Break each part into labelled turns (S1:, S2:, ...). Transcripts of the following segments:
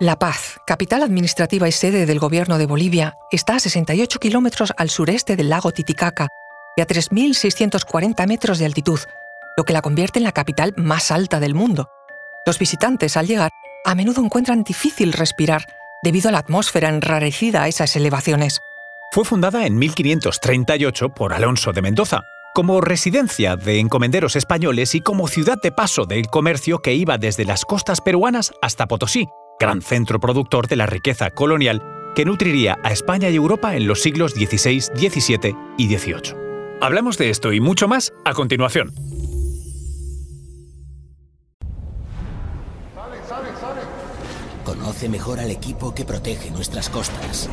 S1: La Paz, capital administrativa y sede del gobierno de Bolivia, está a 68 kilómetros al sureste del lago Titicaca y a 3.640 metros de altitud, lo que la convierte en la capital más alta del mundo. Los visitantes, al llegar, a menudo encuentran difícil respirar debido a la atmósfera enrarecida a esas elevaciones.
S2: Fue fundada en 1538 por Alonso de Mendoza, como residencia de encomenderos españoles y como ciudad de paso del comercio que iba desde las costas peruanas hasta Potosí, gran centro productor de la riqueza colonial que nutriría a España y Europa en los siglos XVI, XVII y XVIII. Hablamos de esto y mucho más a continuación.
S3: Conoce mejor al equipo que protege nuestras costas.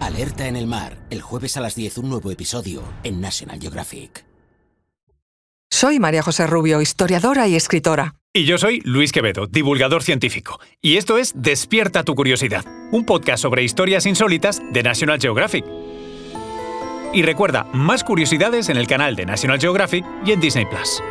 S3: Alerta en el mar, el jueves a las 10 un nuevo episodio en National Geographic.
S1: Soy María José Rubio, historiadora y escritora.
S2: Y yo soy Luis Quevedo, divulgador científico. Y esto es Despierta tu curiosidad, un podcast sobre historias insólitas de National Geographic. Y recuerda, más curiosidades en el canal de National Geographic y en Disney Plus.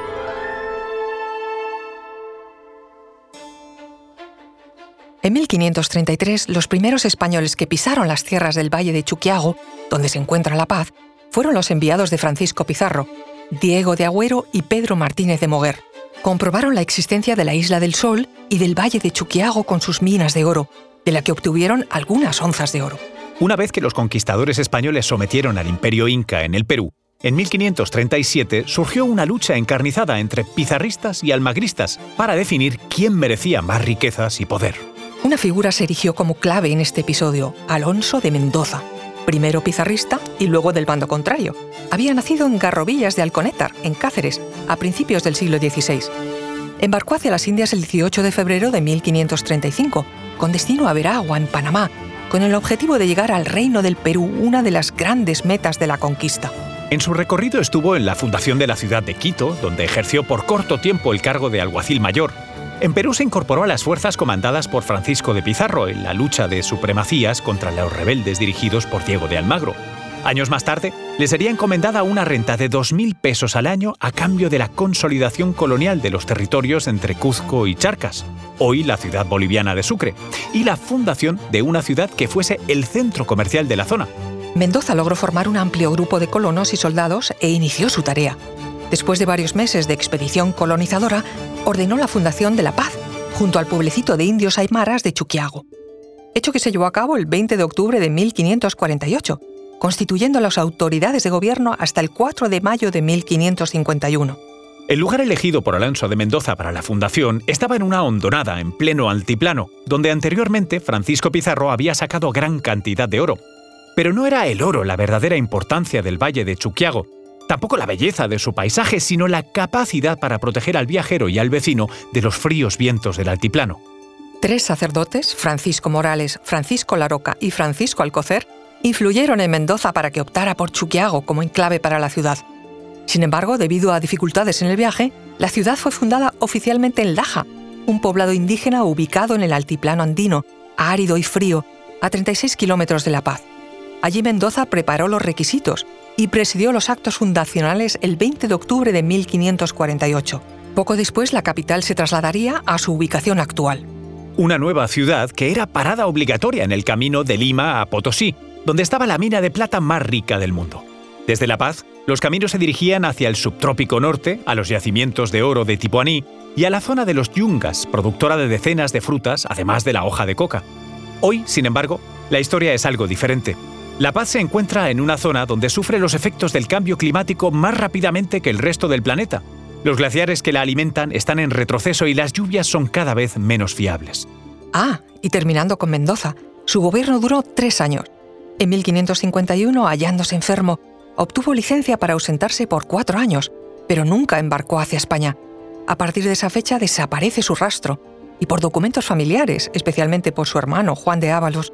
S1: En 1533, los primeros españoles que pisaron las tierras del Valle de Chuquiago, donde se encuentra La Paz, fueron los enviados de Francisco Pizarro, Diego de Agüero y Pedro Martínez de Moguer. Comprobaron la existencia de la Isla del Sol y del Valle de Chuquiago con sus minas de oro, de la que obtuvieron algunas onzas de oro.
S2: Una vez que los conquistadores españoles sometieron al imperio inca en el Perú, en 1537 surgió una lucha encarnizada entre pizarristas y almagristas para definir quién merecía más riquezas y poder.
S1: Una figura se erigió como clave en este episodio, Alonso de Mendoza, primero pizarrista y luego del bando contrario. Había nacido en Garrovillas de Alconétar, en Cáceres, a principios del siglo XVI. Embarcó hacia las Indias el 18 de febrero de 1535, con destino a Veragua, en Panamá, con el objetivo de llegar al Reino del Perú, una de las grandes metas de la conquista.
S2: En su recorrido estuvo en la fundación de la ciudad de Quito, donde ejerció por corto tiempo el cargo de alguacil mayor, en Perú se incorporó a las fuerzas comandadas por Francisco de Pizarro en la lucha de supremacías contra los rebeldes dirigidos por Diego de Almagro. Años más tarde, le sería encomendada una renta de 2.000 pesos al año a cambio de la consolidación colonial de los territorios entre Cuzco y Charcas, hoy la ciudad boliviana de Sucre, y la fundación de una ciudad que fuese el centro comercial de la zona.
S1: Mendoza logró formar un amplio grupo de colonos y soldados e inició su tarea. Después de varios meses de expedición colonizadora, ordenó la fundación de La Paz, junto al pueblecito de indios aymaras de Chuquiago. Hecho que se llevó a cabo el 20 de octubre de 1548, constituyendo las autoridades de gobierno hasta el 4 de mayo de 1551.
S2: El lugar elegido por Alonso de Mendoza para la fundación estaba en una hondonada en pleno altiplano, donde anteriormente Francisco Pizarro había sacado gran cantidad de oro. Pero no era el oro la verdadera importancia del valle de Chuquiago, Tampoco la belleza de su paisaje, sino la capacidad para proteger al viajero y al vecino de los fríos vientos del altiplano.
S1: Tres sacerdotes, Francisco Morales, Francisco Laroca y Francisco Alcocer, influyeron en Mendoza para que optara por Chuquiago como enclave para la ciudad. Sin embargo, debido a dificultades en el viaje, la ciudad fue fundada oficialmente en Laja, un poblado indígena ubicado en el altiplano andino, árido y frío, a 36 kilómetros de La Paz. Allí Mendoza preparó los requisitos y presidió los actos fundacionales el 20 de octubre de 1548. Poco después la capital se trasladaría a su ubicación actual.
S2: Una nueva ciudad que era parada obligatoria en el camino de Lima a Potosí, donde estaba la mina de plata más rica del mundo. Desde La Paz, los caminos se dirigían hacia el subtrópico norte, a los yacimientos de oro de Tipuaní y a la zona de los Yungas, productora de decenas de frutas, además de la hoja de coca. Hoy, sin embargo, la historia es algo diferente. La Paz se encuentra en una zona donde sufre los efectos del cambio climático más rápidamente que el resto del planeta. Los glaciares que la alimentan están en retroceso y las lluvias son cada vez menos fiables.
S1: Ah, y terminando con Mendoza, su gobierno duró tres años. En 1551, hallándose enfermo, obtuvo licencia para ausentarse por cuatro años, pero nunca embarcó hacia España. A partir de esa fecha desaparece su rastro, y por documentos familiares, especialmente por su hermano Juan de Ábalos,